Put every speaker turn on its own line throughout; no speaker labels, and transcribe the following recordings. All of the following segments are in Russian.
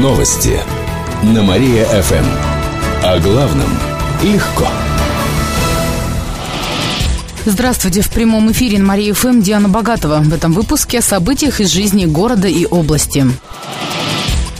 Новости на Мария-ФМ. О главном легко.
Здравствуйте. В прямом эфире на Мария-ФМ Диана Богатова. В этом выпуске о событиях из жизни города и области.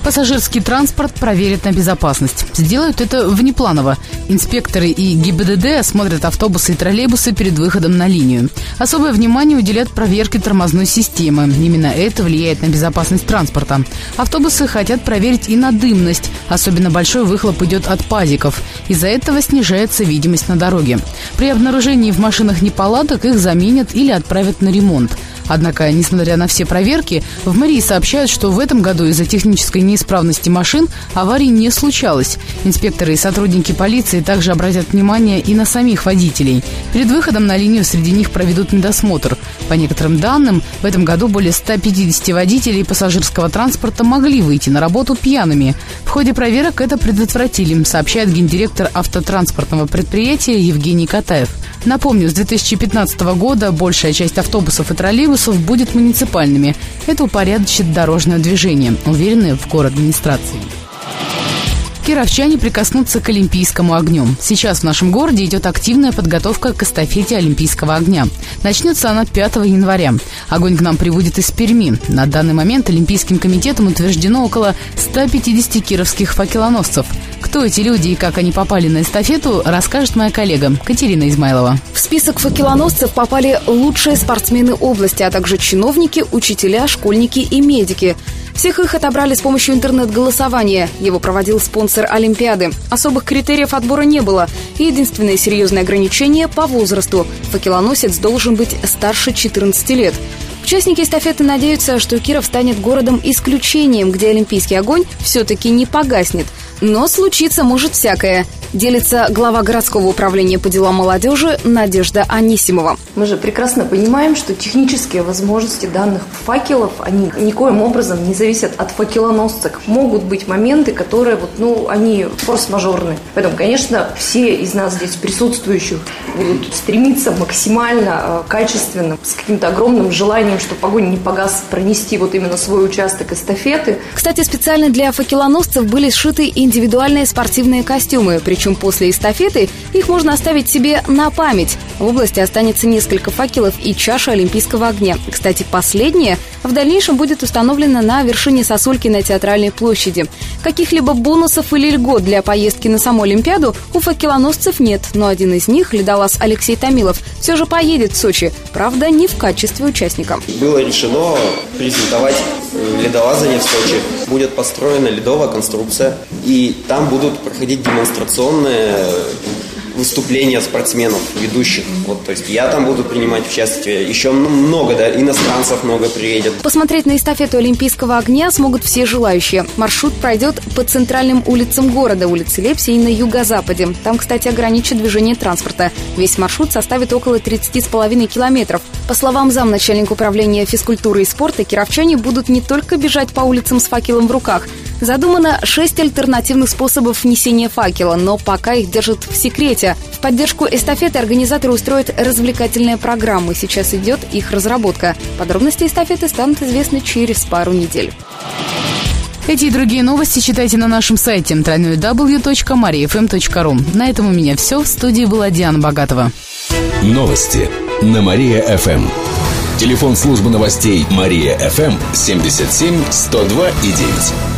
Пассажирский транспорт проверят на безопасность. Сделают это внепланово. Инспекторы и ГИБДД осмотрят автобусы и троллейбусы перед выходом на линию. Особое внимание уделят проверке тормозной системы. Именно это влияет на безопасность транспорта. Автобусы хотят проверить и на дымность. Особенно большой выхлоп идет от пазиков. Из-за этого снижается видимость на дороге. При обнаружении в машинах неполадок их заменят или отправят на ремонт. Однако, несмотря на все проверки, в мэрии сообщают, что в этом году из-за технической неисправности машин аварий не случалось. Инспекторы и сотрудники полиции также обратят внимание и на самих водителей. Перед выходом на линию среди них проведут медосмотр. По некоторым данным, в этом году более 150 водителей пассажирского транспорта могли выйти на работу пьяными. В ходе проверок это предотвратили, сообщает гендиректор автотранспортного предприятия Евгений Катаев. Напомню, с 2015 года большая часть автобусов и троллейбусов будет муниципальными. Это упорядочит дорожное движение, уверены в город администрации. Кировчане прикоснутся к Олимпийскому огню. Сейчас в нашем городе идет активная подготовка к эстафете Олимпийского огня. Начнется она 5 января. Огонь к нам приводит из Перми. На данный момент Олимпийским комитетом утверждено около 150 кировских факелоносцев. Кто эти люди и как они попали на эстафету, расскажет моя коллега Катерина Измайлова.
В список факелоносцев попали лучшие спортсмены области, а также чиновники, учителя, школьники и медики. Всех их отобрали с помощью интернет-голосования. Его проводил спонсор Олимпиады. Особых критериев отбора не было. Единственное серьезное ограничение по возрасту. Факелоносец должен быть старше 14 лет. Участники эстафеты надеются, что Киров станет городом исключением, где олимпийский огонь все-таки не погаснет. Но случиться может всякое делится глава городского управления по делам молодежи Надежда Анисимова.
Мы же прекрасно понимаем, что технические возможности данных факелов, они никоим образом не зависят от факелоносцев. Могут быть моменты, которые вот, ну, они форс-мажорны. Поэтому, конечно, все из нас здесь присутствующих будут стремиться максимально э, качественно, с каким-то огромным желанием, чтобы огонь не погас, пронести вот именно свой участок эстафеты.
Кстати, специально для факелоносцев были сшиты индивидуальные спортивные костюмы, причем причем после эстафеты их можно оставить себе на память. В области останется несколько факелов и чаша Олимпийского огня. Кстати, последняя в дальнейшем будет установлена на вершине сосульки на Театральной площади. Каких-либо бонусов или льгот для поездки на саму Олимпиаду у факелоносцев нет, но один из них, ледолаз Алексей Томилов, все же поедет в Сочи, правда, не в качестве участника.
Было решено презентовать ледолазание в Сочи. Будет построена ледовая конструкция, и там будут проходить демонстрационные выступления спортсменов, ведущих. Вот, то есть я там буду принимать участие. Еще много, да, иностранцев много приедет.
Посмотреть на эстафету Олимпийского огня смогут все желающие. Маршрут пройдет по центральным улицам города, улице Лепси и на юго-западе. Там, кстати, ограничат движение транспорта. Весь маршрут составит около 30,5 километров. По словам замначальника управления физкультуры и спорта, кировчане будут не только бежать по улицам с факелом в руках, Задумано шесть альтернативных способов внесения факела, но пока их держат в секрете. В поддержку эстафеты организаторы устроят развлекательные программы. Сейчас идет их разработка. Подробности эстафеты станут известны через пару недель.
Эти и другие новости читайте на нашем сайте www.mariafm.ru. На этом у меня все. В студии была Диана Богатова.
Новости на Мария-ФМ. Телефон службы новостей Мария-ФМ 77 102 и 9.